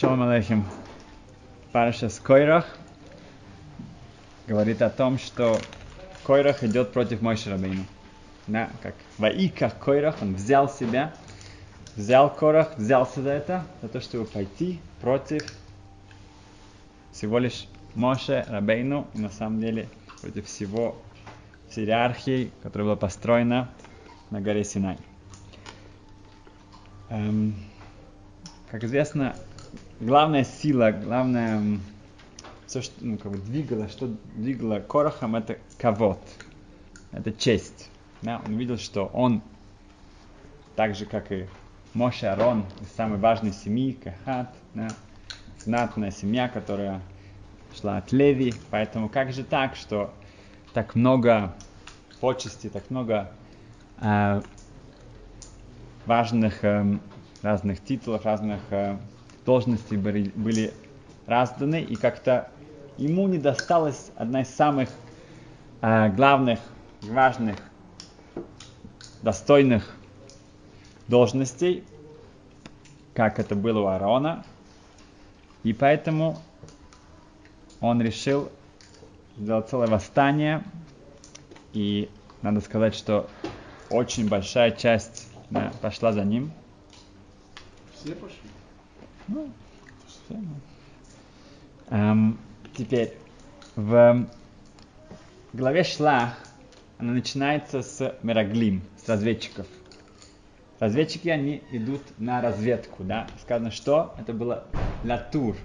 Шалом Алейхим. Параша с Койрах говорит о том, что Койрах идет против Мойши Рабейну. Да, как Ваика Койрах, он взял себя, взял Корах, взялся за это, за то, чтобы пойти против всего лишь Моше Рабейну, и на самом деле против всего всей которая была построена на горе Синай. Эм, как известно, главная сила, главное, все, что ну, как бы двигало, что двигало Корохом, это кавод, это честь. Да? Он видел, что он, так же как и Моше Арон, из самой важной семьи, Кахат, да? знатная семья, которая шла от Леви, поэтому как же так, что так много почести, так много э, важных э, разных титулов, разных э, должностей были, были разданы, и как-то ему не досталась одна из самых э, главных, важных, достойных должностей, как это было у Аарона, и поэтому он решил сделать целое восстание, и надо сказать, что очень большая часть да, пошла за ним. Все пошли? Ну. Эм, теперь, в главе Шлах она начинается с Мераглим, с разведчиков. Разведчики, они идут на разведку, да. Сказано, что это было латур.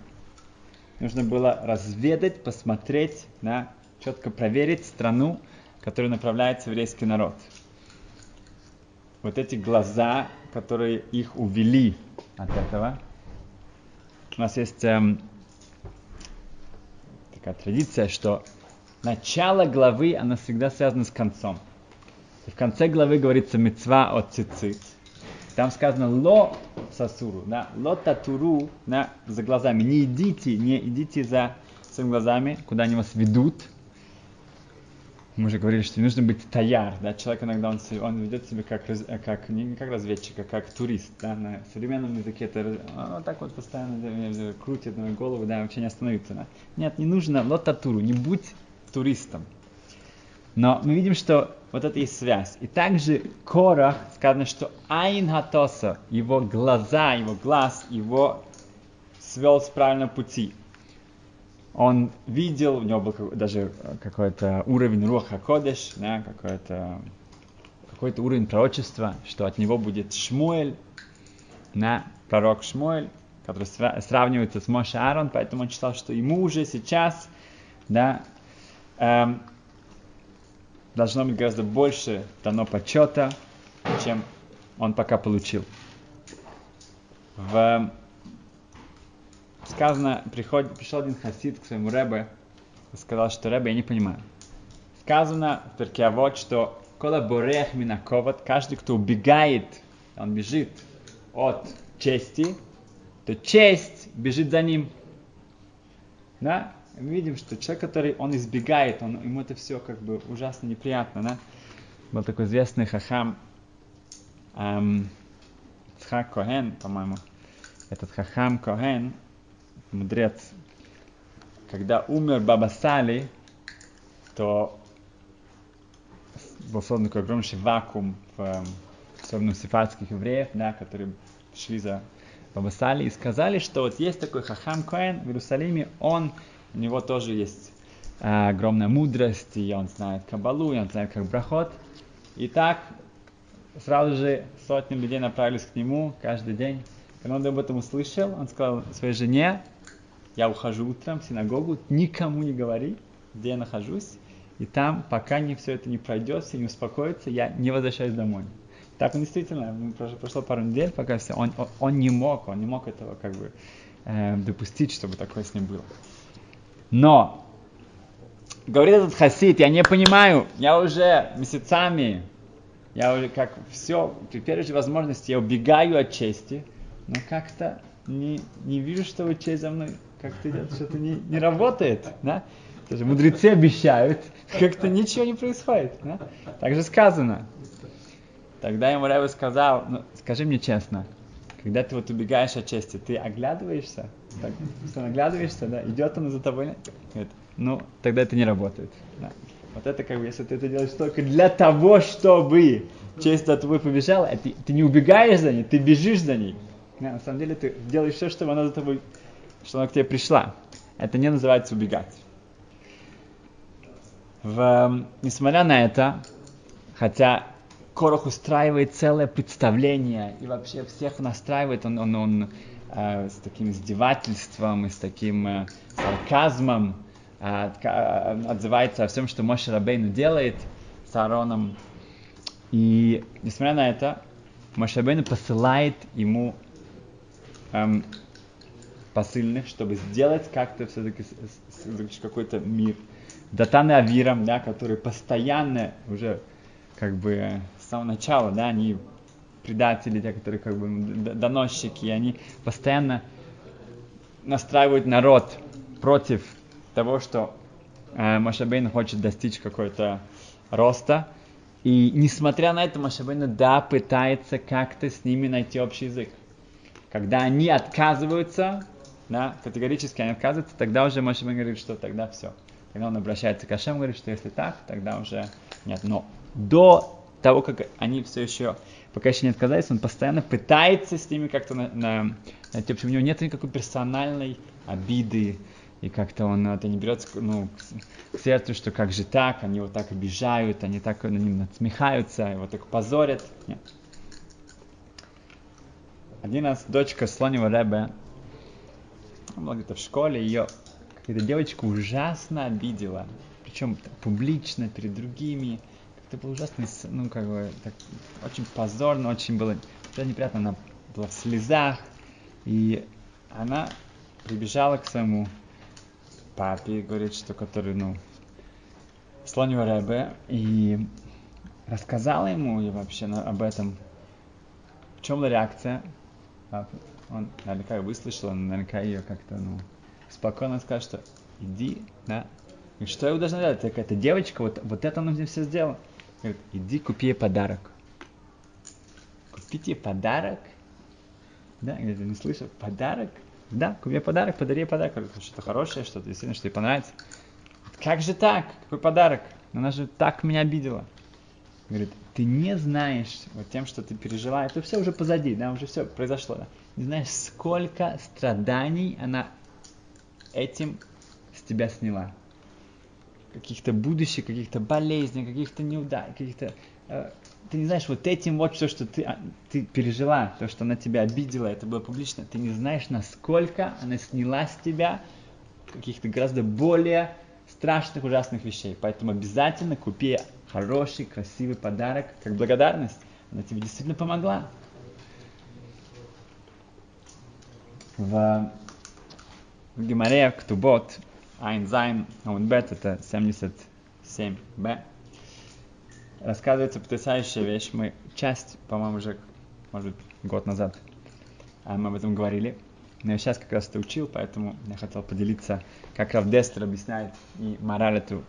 Нужно было разведать, посмотреть, да, четко проверить страну, в которую направляется еврейский народ. Вот эти глаза, которые их увели от этого. У нас есть эм, такая традиция, что начало главы, оно всегда связано с концом. И в конце главы говорится мецва от цицит. Там сказано ло сасуру, да, ло татуру, да, за глазами. Не идите, не идите за своими глазами, куда они вас ведут. Мы уже говорили, что не нужно быть таяр, да, человек иногда он, он ведет себя как, как не, не как разведчик, а как турист, да, на современном языке это он вот так вот постоянно крутит на голову, да, вообще не остановится, да. Нет, не нужно ло татуру, не будь туристом. Но мы видим, что вот это есть связь. И также Корах сказано, что Айн Хатоса, его глаза, его глаз, его свел с правильного пути. Он видел, у него был даже какой-то уровень Руха Кодеш, да, какой-то какой-то уровень пророчества, что от него будет Шмуэль, да, пророк Шмуэль, который сравнивается с Моше Аарон, поэтому он считал, что ему уже сейчас, да, эм, должно быть гораздо больше дано почета, чем он пока получил. В... Сказано, приход... пришел один хасид к своему Ребе и сказал, что Ребе, я не понимаю. Сказано в Перкиавод, что кола борех минаковат, каждый, кто убегает, он бежит от чести, то честь бежит за ним. Да? мы видим, что человек, который он избегает, он, ему это все как бы ужасно неприятно, да? Был такой известный хахам эм, Цхак Коген, по-моему. Этот хахам Коген, мудрец, когда умер Баба Сали, то был создан такой огромнейший вакуум в, эм, особенно у сефардских евреев, да, которые шли за Баба Сали и сказали, что вот есть такой хахам Коэн в Иерусалиме, он у него тоже есть э, огромная мудрость, и он знает Кабалу, и он знает как брахот. И так сразу же сотни людей направились к нему каждый день. Когда он об этом услышал, он сказал своей жене, я ухожу утром в синагогу, никому не говори, где я нахожусь, и там, пока не все это не пройдет, все не успокоится, я не возвращаюсь домой. Так он действительно, прошло, пару недель, пока все, он, он, он не мог, он не мог этого как бы э, допустить, чтобы такое с ним было. Но, говорит этот хасид, я не понимаю, я уже месяцами, я уже как все, при первой же возможности я убегаю от чести, но как-то не, не вижу, что вы честь за мной как-то что-то не, не работает, да? Даже мудрецы обещают, как-то ничего не происходит, да? Так же сказано. Тогда ему Рэбе сказал, ну, скажи мне честно, когда ты вот убегаешь от чести, ты оглядываешься, так, ты оглядываешься, да, идет он за тобой, нет, ну, тогда это не работает. Да. Вот это как бы, если ты это делаешь только для того, чтобы честь за тобой побежала, а ты, ты не убегаешь за ней, ты бежишь за ней. Да, на самом деле ты делаешь все, чтобы она за тобой, что она к тебе пришла. Это не называется убегать. В, несмотря на это, хотя Корох устраивает целое представление и вообще всех настраивает, он, он, он э, с таким издевательством и с таким э, сарказмом э, э, отзывается о всем, что Моше Рабейну делает с Аароном. И несмотря на это, Моше Рабейну посылает ему эм, посыльных, чтобы сделать как-то все-таки какой-то мир. Датан и Авирам, да, которые постоянно уже как бы с самого начала, да, они предатели, те, которые как бы доносчики, они постоянно настраивают народ против того, что э, Машабейн хочет достичь какой-то роста. И несмотря на это, Машабейн, да, пытается как-то с ними найти общий язык. Когда они отказываются, да, категорически они отказываются, тогда уже Машабейн говорит, что тогда все. Когда он обращается к Ашем, говорит, что если так, тогда уже нет. Но до того, как они все еще, пока еще не отказались, он постоянно пытается с ними как-то на, на, найти, общем, у него нет никакой персональной обиды, и как-то он это не берет ну, к сердцу, что как же так, они его так обижают, они так на ним насмехаются, его так позорят. Нет. Один раз дочка Слонева Ребе, была где-то в школе, ее какая-то девочка ужасно обидела, причем публично, перед другими, это было ужасно, ну, как бы, так, очень позорно, очень было, очень неприятно, она была в слезах, и она прибежала к своему папе, говорит, что который, ну, слонева Рэбе, и рассказала ему и вообще на, об этом. В чем была реакция? Папа, он наверняка ее выслушал, он наверняка ее как-то, ну, спокойно сказал, что иди, да, и что я должна делать? Так эта девочка, вот, вот это она мне все сделала. Говорит, иди купи ей подарок. Купите подарок? Да, где-то не слышал. Подарок? Да, купи ей подарок, подари ей подарок. Что-то хорошее, что-то действительно, что ей понравится. Как же так? Какой подарок? Она же так меня обидела. Говорит, ты не знаешь, вот тем, что ты пережила, это все уже позади, да, уже все произошло, да. Не знаешь, сколько страданий она этим с тебя сняла каких-то будущих, каких-то болезней, каких-то неудач, каких-то... Э, ты не знаешь, вот этим вот все, что ты, а, ты пережила, то, что она тебя обидела, это было публично, ты не знаешь, насколько она сняла с тебя каких-то гораздо более страшных, ужасных вещей. Поэтому обязательно купи хороший, красивый подарок, как благодарность. Она тебе действительно помогла. В, в Гемаре Ктубот עין זין עמוד בית, это 77Б. Рассказывается потрясающая вещь. Мы часть, по-моему, уже, может год назад а, мы об этом говорили. Но я сейчас как раз это учил, поэтому я хотел поделиться, как Равдестер объясняет и мораль эту,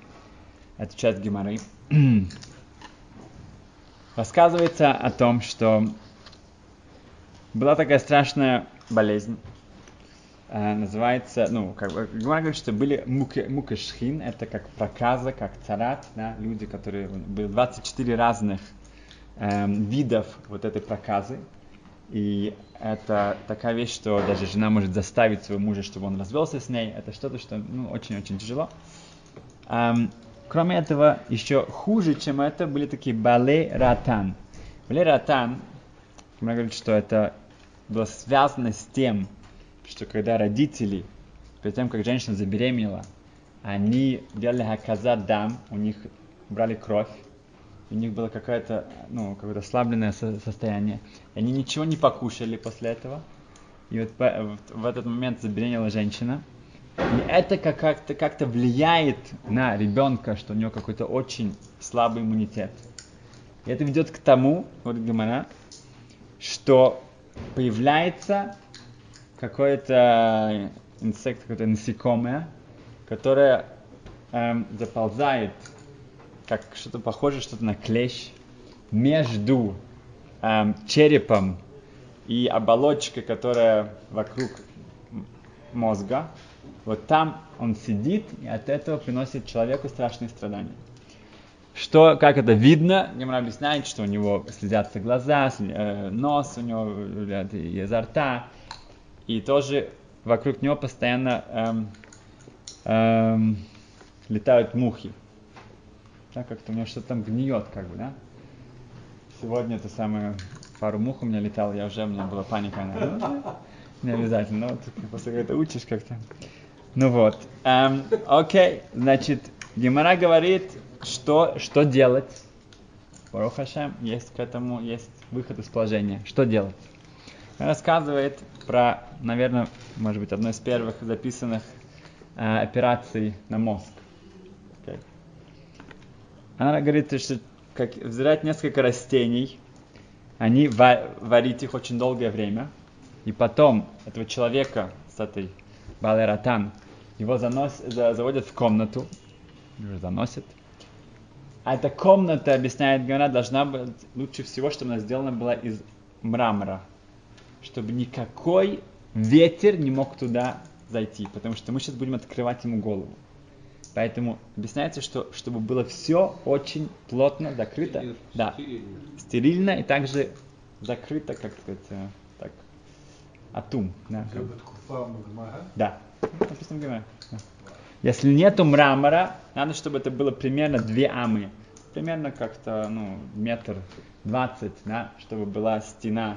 эту часть Геморы. Рассказывается о том, что была такая страшная болезнь, э, называется, ну, как бы, Гмара говорит, что были муки, мукашхин, это как проказа, как царат, да, люди, которые, были 24 разных э, видов вот этой проказы, и это такая вещь, что даже жена может заставить своего мужа, чтобы он развелся с ней, это что-то, что, ну, очень-очень тяжело. Эм, кроме этого, еще хуже, чем это, были такие бале ратан. Бале ратан, Гмара говорит, что это было связано с тем, что когда родители, перед тем, как женщина забеременела, они делали хаказат дам, у них брали кровь, у них было какое-то, ну, какое-то ослабленное со- состояние. И они ничего не покушали после этого. И вот в этот момент забеременела женщина. И это как-то, как-то влияет на ребенка, что у него какой-то очень слабый иммунитет. И это ведет к тому, вот Гамара, что появляется какой-то инсект, какое-то насекомое, которое эм, заползает, как что-то похоже, что-то на клещ, между эм, черепом и оболочка, которая вокруг мозга, вот там он сидит, и от этого приносит человеку страшные страдания. Что, как это видно, Гемора объясняет, что у него слезятся глаза, э, нос у него изо рта, и тоже вокруг него постоянно эм, эм, летают мухи. Да, как-то у него что-то там гниет, как бы, да? Сегодня это самое, пару мух у меня летало, я уже, у меня была паника. Ну, не обязательно, но вот после этого учишь как-то. Ну вот. Эм, окей, значит, Гемора говорит, что, что делать. Барух Хашем, есть к этому, есть выход из положения. Что делать? Он рассказывает про, наверное, может быть, одной из первых записанных э, операций на мозг. Okay. Она говорит, что как взять несколько растений, они варить их очень долгое время, и потом этого человека с этой балератан его занос, заводят в комнату, уже заносят. А эта комната, объясняет Гана, должна быть лучше всего, чтобы она сделана была из мрамора. Чтобы никакой ветер не мог туда зайти, потому что мы сейчас будем открывать ему голову. Поэтому объясняется, что чтобы было все очень плотно закрыто, Стерильно. да, стерильно и также закрыто, как сказать, э, атум. Да, да. написано Если нету мрамора, надо, чтобы это было примерно две амы. Примерно как-то, ну, метр двадцать, да, чтобы была стена,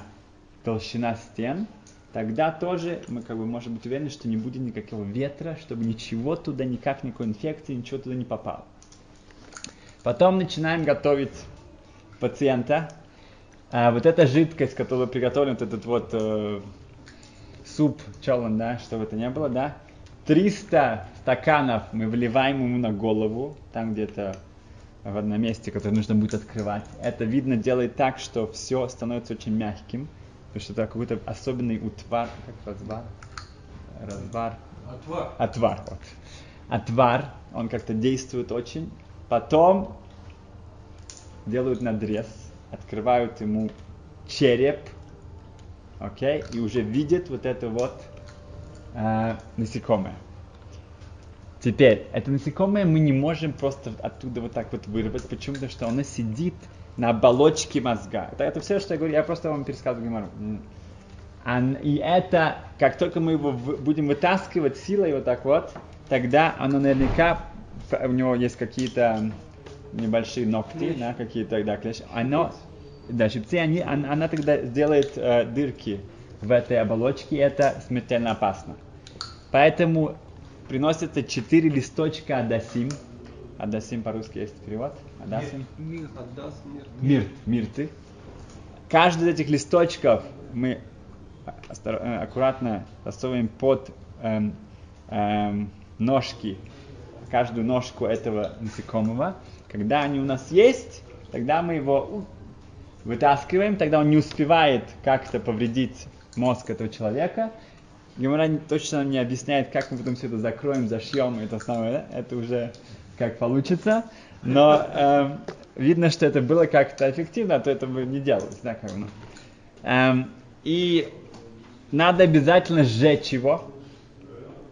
толщина стен. Тогда тоже мы как бы можем быть уверены, что не будет никакого ветра, чтобы ничего туда, никак, никакой инфекции, ничего туда не попало. Потом начинаем готовить пациента. А вот эта жидкость, которую приготовлен, вот этот вот э, суп челан, да, чтобы это не было, да, 300 стаканов мы вливаем ему на голову, там где-то в одном месте, которое нужно будет открывать. Это видно делает так, что все становится очень мягким, потому что это какой-то особенный утвар, как развар, развар, отвар, отвар, вот. отвар, он как-то действует очень. Потом делают надрез, открывают ему череп, окей, okay, и уже видит вот это вот э, насекомое. Теперь, это насекомое мы не можем просто оттуда вот так вот вырвать. Почему? Потому что оно сидит на оболочке мозга. Это, это все, что я говорю, я просто вам пересказываю Гимару. И это, как только мы его будем вытаскивать силой вот так вот, тогда оно наверняка, у него есть какие-то небольшие ногти, да, какие-то, да, клещи. Оно, да, щипцы, они, она, она тогда сделает э, дырки в этой оболочке, и это смертельно опасно. Поэтому приносится четыре листочка адасим. Адасим по-русски есть перевод? Адасим? Мир, адас, мир. Мир, мирты. Каждый из этих листочков мы э, аккуратно засовываем под эм, эм, ножки, каждую ножку этого насекомого. Когда они у нас есть, тогда мы его вытаскиваем, тогда он не успевает как-то повредить мозг этого человека. Гемора точно не объясняет, как мы потом все это закроем, зашьем, это самое, это уже как получится. Но э, видно, что это было как-то эффективно, а то это бы не делалось. Да, как, ну. э, и надо обязательно сжечь его,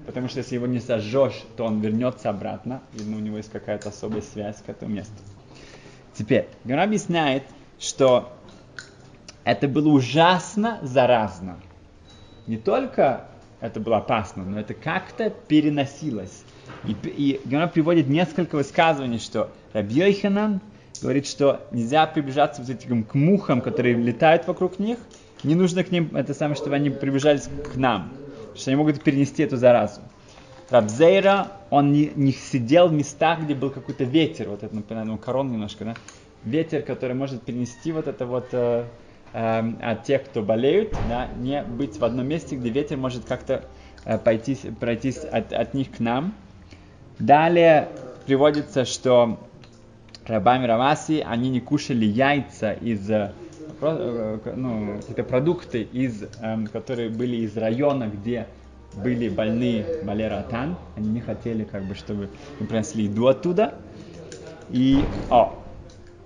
потому что если его не сожжешь, то он вернется обратно. Видно, у него есть какая-то особая связь к этому месту. Теперь, Гора объясняет, что это было ужасно заразно. Не только это было опасно, но это как-то переносилось. И, и Гемора приводит несколько высказываний, что Рабьёйханан говорит, что нельзя приближаться вот этим к мухам, которые летают вокруг них, не нужно к ним, это самое, чтобы они приближались к нам, что они могут перенести эту заразу. Рабзейра, он не, не сидел в местах, где был какой-то ветер, вот это, например, ну, корон немножко, да, ветер, который может перенести вот это вот э, э, от тех, кто болеют, да, не быть в одном месте, где ветер может как-то э, пойти, пройтись от, от них к нам. Далее приводится, что рабами Рамаси, они не кушали яйца из э, э, ну, какие-то продукты, из, эм, которые были из района, где были больны балератан, они не хотели, как бы, чтобы мы принесли еду оттуда. И, о,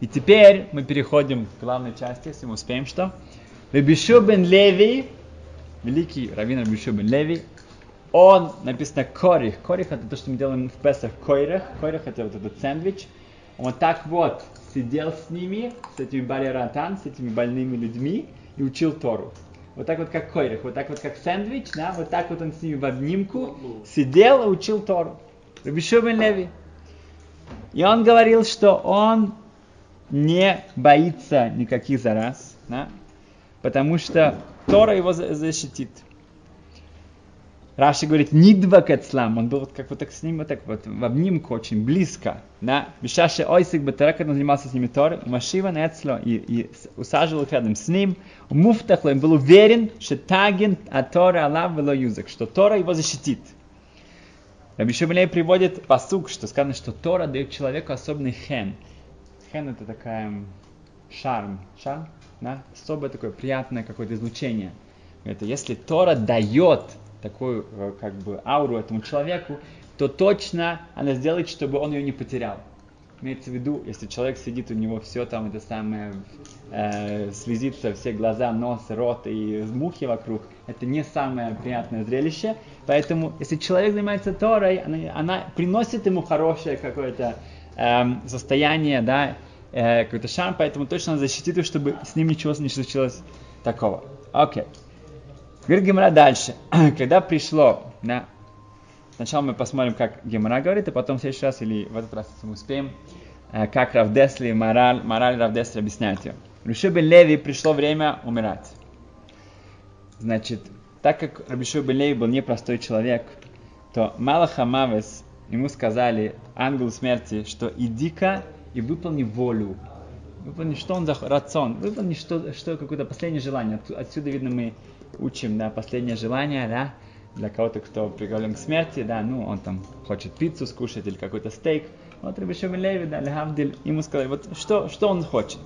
и теперь мы переходим к главной части, если мы успеем что. Рабишу бен Леви, великий раввин Рабишу бен Леви, он, написано корих. Корих это то, что мы делаем в Песах койрах. Койрах это вот этот сэндвич. Он так вот сидел с ними, с этими Бали-Ратан, с этими больными людьми и учил Тору. Вот так вот как койрах, вот так вот как сэндвич, да, вот так вот он с ними в обнимку сидел и учил Тору. Рабишу бен Леви. И он говорил, что он не боится никаких зараз, да, потому что Тора его за- защитит. Раши говорит, нидва кацлам, он был вот как вот так с ним, вот так вот в обнимку очень близко, да, Бешаши ойсик батара, когда он занимался с ними Торой, Машива Нецло, и, и усаживал их рядом с ним, Муфтахло, он был уверен, что Тагин, а Тора Аллах вело юзак, что Тора его защитит. Раби Шимелей приводит посук, что сказано, что Тора дает человеку особенный хен. Хен это такая шарм, шарм, да, особое такое приятное какое-то излучение. Это если Тора дает такую э, как бы ауру этому человеку, то точно она сделает, чтобы он ее не потерял. Имеется в виду, если человек сидит, у него все там это самое э, слезится, все глаза, нос, рот и мухи вокруг, это не самое приятное зрелище. Поэтому, если человек занимается Торой, она, она приносит ему хорошее какое-то эм, состояние, да, э, какой-то шарм, поэтому точно защитит его, чтобы с ним ничего не случилось такого. Окей. Говорит Гемора дальше. Когда пришло, да, сначала мы посмотрим, как Гемора говорит, а потом в следующий раз, или в этот раз, если мы успеем, э, как Равдесли и мораль, мораль Равдесли объясняют ее. Руши бен Леви пришло время умирать. Значит, так как Рабишу бен Леви был непростой человек, то Малаха Мавес ему сказали, ангел смерти, что иди-ка и выполни волю. Выполни, что он за рацион, выполни что, что какое-то последнее желание. Отсю- Отсюда, видно, мы учим, да, последнее желание, да, для кого-то, кто приговорен к смерти, да, ну, он там хочет пиццу скушать или какой-то стейк. Вот Рабишу бен Леви, да, Лехавдиль, ему сказали, вот что, что он хочет.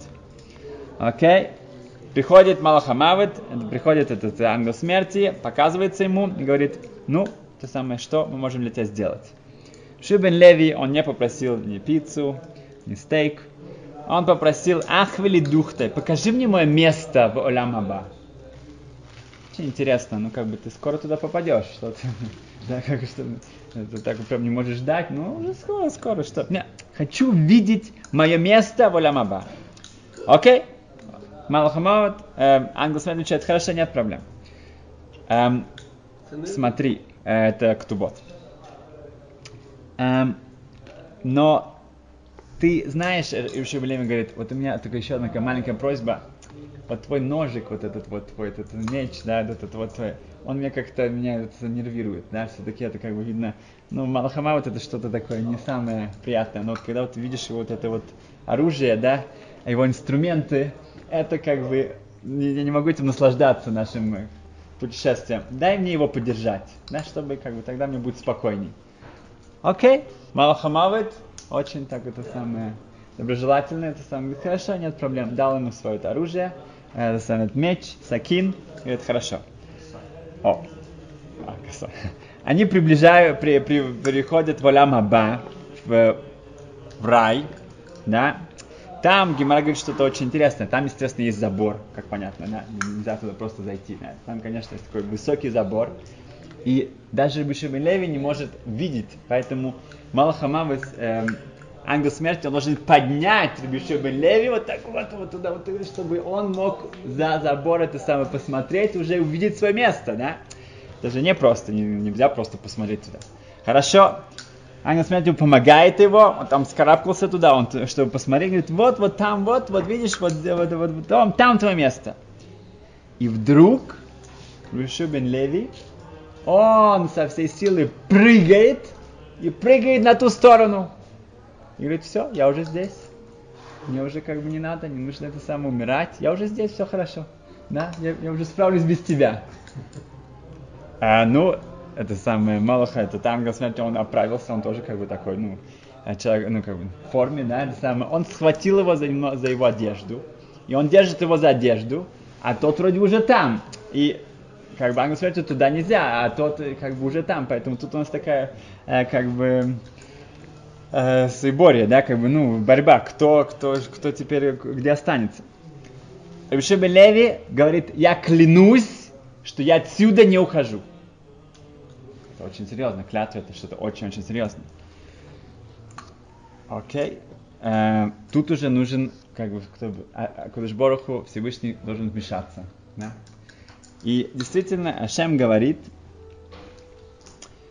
Окей? Приходит Малахамавит, приходит этот ангел смерти, показывается ему и говорит, ну, то самое, что мы можем для тебя сделать. Шибен Леви, он не попросил ни пиццу, ни стейк, он попросил, ахвели духтай, покажи мне мое место в Оламаба. Очень интересно, ну как бы ты скоро туда попадешь, что ты, да, как что, ты так прям не можешь ждать, ну уже скоро, скоро, что, не, хочу видеть мое место в Оламаба. Окей? Малахамават, э, смотрит, отвечает, хорошо, нет проблем. Эм, смотри, это Ктубот. Эм, но ты знаешь, Иши Белеми говорит, вот у меня только еще одна маленькая просьба. Вот твой ножик, вот этот вот твой этот меч, да, этот вот твой, он меня как-то меня это нервирует, да, все-таки это как бы видно, ну, Малахама вот это что-то такое не самое приятное, но вот когда вот видишь вот это вот оружие, да, его инструменты, это как бы, я не могу этим наслаждаться нашим э, путешествием. Дай мне его поддержать, да, чтобы как бы тогда мне будет спокойней. Окей, Малахамавит, очень так это самое доброжелательное, это самое, хорошо, нет проблем. Дал ему свое это оружие, э, это самое, меч, сакин, говорит, хорошо. О, а, косо. Они приближают, при, при, приходят в Олям Аба, в, в рай, да, там Гимара говорит что-то очень интересное. Там, естественно, есть забор, как понятно, да? нельзя туда просто зайти. Да? Там, конечно, есть такой высокий забор. И даже Рабиши Леви не может видеть, поэтому Малахамавес, эм, ангел смерти, он должен поднять Рабиши Леви вот так вот, вот туда, вот туда, чтобы он мог за забор это самое посмотреть, уже увидеть свое место, да? Это же не просто, не- нельзя просто посмотреть туда. Хорошо, ангел смерти помогает его, он там скарабкался туда, он, чтобы посмотреть, говорит, вот, вот там, вот, вот видишь, вот, вот, вот, вот там, там твое место. И вдруг Рабиши Леви, он со всей силы прыгает и прыгает на ту сторону. И говорит, все, я уже здесь. Мне уже как бы не надо, не нужно это самое умирать. Я уже здесь, все хорошо. Да, я, я уже справлюсь без тебя. А, ну, это самое Малаха, это там, ангел смерти, он оправился, он тоже как бы такой, ну, э, человек, ну, как бы в форме, да, это самое. Он схватил его за, за его одежду, и он держит его за одежду, а тот вроде уже там. И как бы ангел смерти туда нельзя, а тот э, как бы уже там, поэтому тут у нас такая, э, как бы, э, Сейборье, да, как бы, ну, борьба, кто, кто, кто теперь, где останется. Рабиши бен Леви говорит, я клянусь, что я отсюда не ухожу. Это очень серьезно. Клятва это что-то очень-очень серьезное. Окей. Э, тут уже нужен, как бы, кто бы, а, а, Всевышний должен вмешаться. Да? И действительно, Ашем говорит,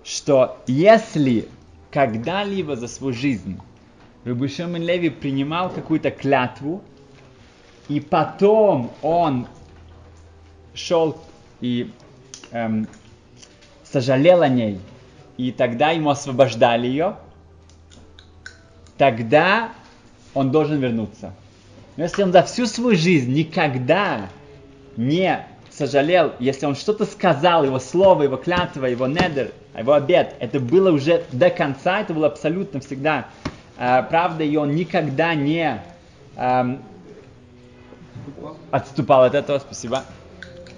что если когда-либо за свою жизнь Рабишем Леви принимал какую-то клятву, и потом он шел и эм, сожалел о ней, и тогда ему освобождали ее, тогда он должен вернуться. Но если он за всю свою жизнь никогда не сожалел, если он что-то сказал, его слово, его клятва, его недер, его обед, это было уже до конца, это было абсолютно всегда э, правда, и он никогда не э, отступал от этого, спасибо,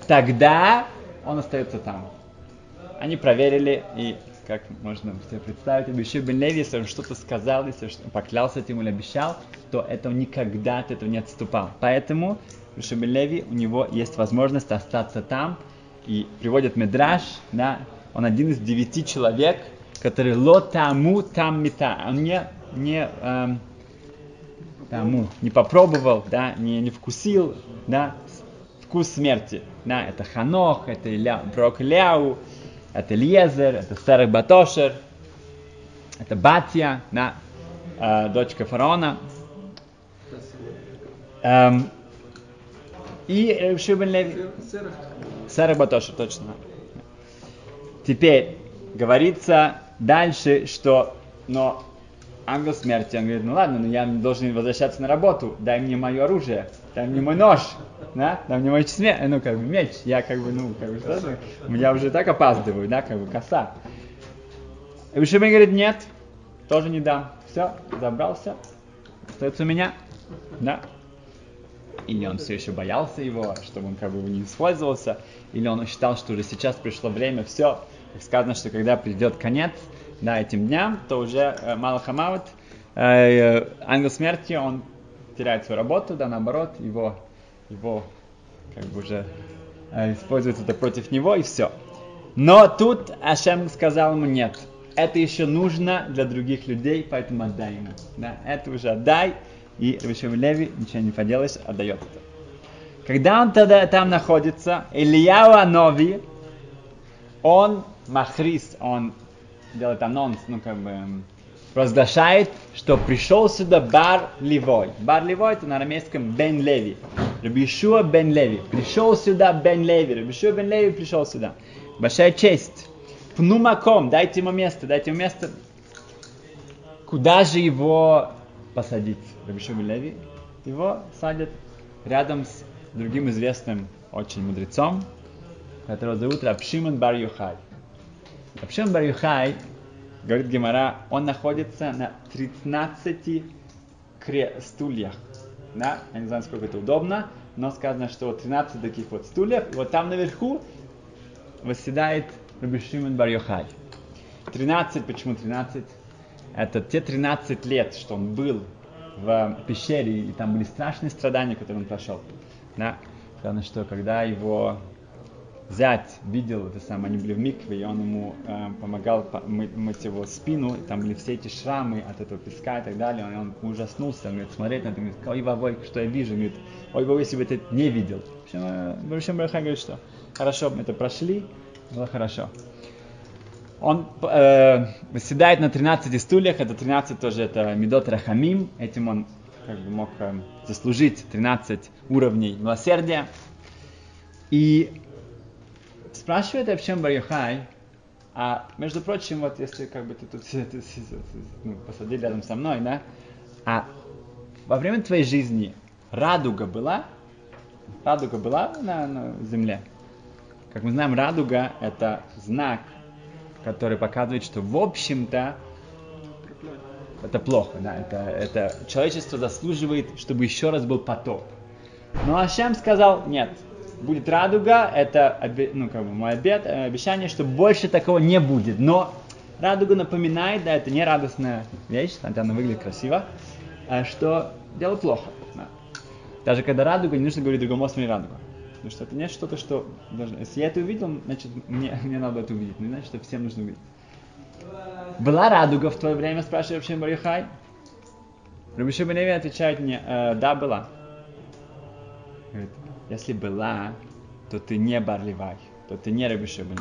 тогда он остается там. Они проверили, и как можно себе представить, Абишир бен Леви, если он что-то сказал, если он поклялся этим или обещал, то это никогда от этого не отступал. Поэтому Абишир бен Леви, у него есть возможность остаться там, и приводит Медраж, да, он один из девяти человек, который ло таму там мета, он не, не эм, тому, не попробовал, да, не, не вкусил, да, вкус смерти. Да, это Ханох, это Иля, пророк Ляу, это Льезер, это Серех Батошер, это Батья, да, э, дочка фараона. Эм, и Шибен Леви. Серех Батошер, точно. Теперь говорится дальше, что но ангел смерти, он говорит, ну ладно, но я должен возвращаться на работу, дай мне мое оружие, дай мне мой нож, да, дай мне мой смерть, ну как бы меч, я как бы, ну, как бы, что я уже так опаздываю, да, как бы коса. Вишимей говорит, нет, тоже не дам. Все, забрался, остается у меня, да. Или он все еще боялся его, чтобы он как бы не использовался, или он считал, что уже сейчас пришло время, все, как сказано, что когда придет конец, да, этим дням, то уже э, Малахамават, э, ангел смерти, он теряет свою работу, да, наоборот, его, его как бы уже э, используется это против него, и все. Но тут Ашем сказал ему нет. Это еще нужно для других людей, поэтому отдай ему. Да, это уже отдай, и Рабишев Леви ничего не поделаешь, отдает это. Когда он тогда там находится, Ильяу Нови, он махрис, он делает анонс, ну как бы провозглашает, что пришел сюда Бар Ливой. Бар Ливой это на арамейском Бен Леви. Рабишуа Бен Леви. Пришел сюда Бен Леви. Рабишуа Бен Леви пришел сюда. Большая честь. Пнумаком, дайте ему место, дайте ему место. Куда же его посадить? Рабишуа Бен Леви. Его садят рядом с другим известным очень мудрецом, которого зовут Рабшимон Бар Юхай. Рабшимон Бар Юхай говорит Гемара, он находится на 13 кре- стульях. Да? Я не знаю, сколько это удобно, но сказано, что 13 таких вот стульев, и вот там наверху восседает Раби Шимон бар Йохай. 13, почему 13? Это те 13 лет, что он был в пещере, и там были страшные страдания, которые он прошел. Да? Сказано, что когда его зять видел это самое, они были в микве, и он ему э, помогал по- мы- мыть его спину, и там были все эти шрамы от этого песка и так далее, и он ужаснулся, он говорит, смотреть на это, говорит, ой, вовой, что я вижу, говорит, ой, вовой, если бы это не видел. В общем, э, в общем, Бараха говорит, что хорошо, мы это прошли, было хорошо. Он э, восседает на 13 стульях, это 13 тоже, это Медот Рахамим, этим он как бы мог э, заслужить 13 уровней милосердия. И спрашивает Эвшем Барюхай, а между прочим, вот если как бы ты тут ну, посадили рядом со мной, да, а во время твоей жизни радуга была? Радуга была на, на земле? Как мы знаем, радуга это знак, который показывает, что в общем-то это плохо, да, это, это человечество заслуживает, чтобы еще раз был потоп. Но Ашем сказал, нет, будет радуга, это ну, как бы мой обед, э, обещание, что больше такого не будет. Но радуга напоминает, да, это не радостная вещь, хотя она выглядит красиво, э, что дело плохо. да. Даже когда радуга, не нужно говорить другому смотри радуга. Потому что это не что-то, что должно... Если я это увидел, значит, мне, мне надо это увидеть. Не значит, что всем нужно увидеть. Была радуга в твое время, спрашивает Рабшин Барихай? Рабиши Беневи отвечает мне, э, да, была. Говорит, если была, то ты не Барливай, то ты не Беневи.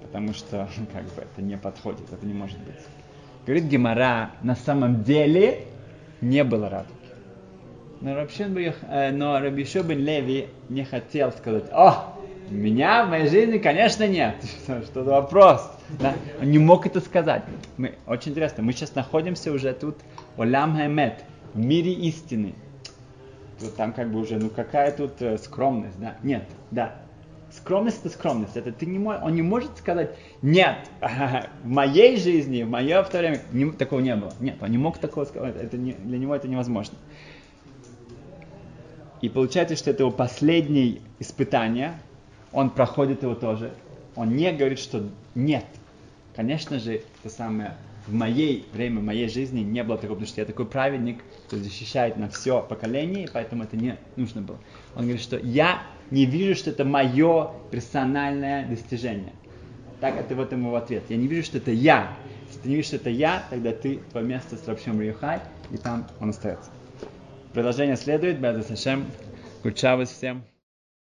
Потому что, как бы, это не подходит, это не может быть. Говорит Гемара, на самом деле не было радуги. Но Рабшин Бен, э, но Рабишо бен Леви не хотел сказать, о, меня в моей жизни, конечно, нет. Что за вопрос? Да? Он не мог это сказать. Мы, очень интересно, мы сейчас находимся уже тут, Олям Хэмет, в мире истины. Вот там как бы уже, ну какая тут э, скромность, да? Нет, да. Скромность это скромность. Это ты не мой, он не может сказать, нет, в моей жизни, в мое в время не, такого не было. Нет, он не мог такого сказать. Это не, для него это невозможно. И получается, что это его последнее испытание, он проходит его тоже. Он не говорит, что нет. Конечно же, это самое в моей время, в моей жизни не было такого, потому что я такой праведник, кто защищает на все поколение, и поэтому это не нужно было. Он говорит, что я не вижу, что это мое персональное достижение. Так это вот ему в ответ. Я не вижу, что это я. Если ты не видишь, что это я, тогда ты, твое место с Рабшем Риюхай, и там он остается. Продолжение следует. Без Сашем. Кучавы всем.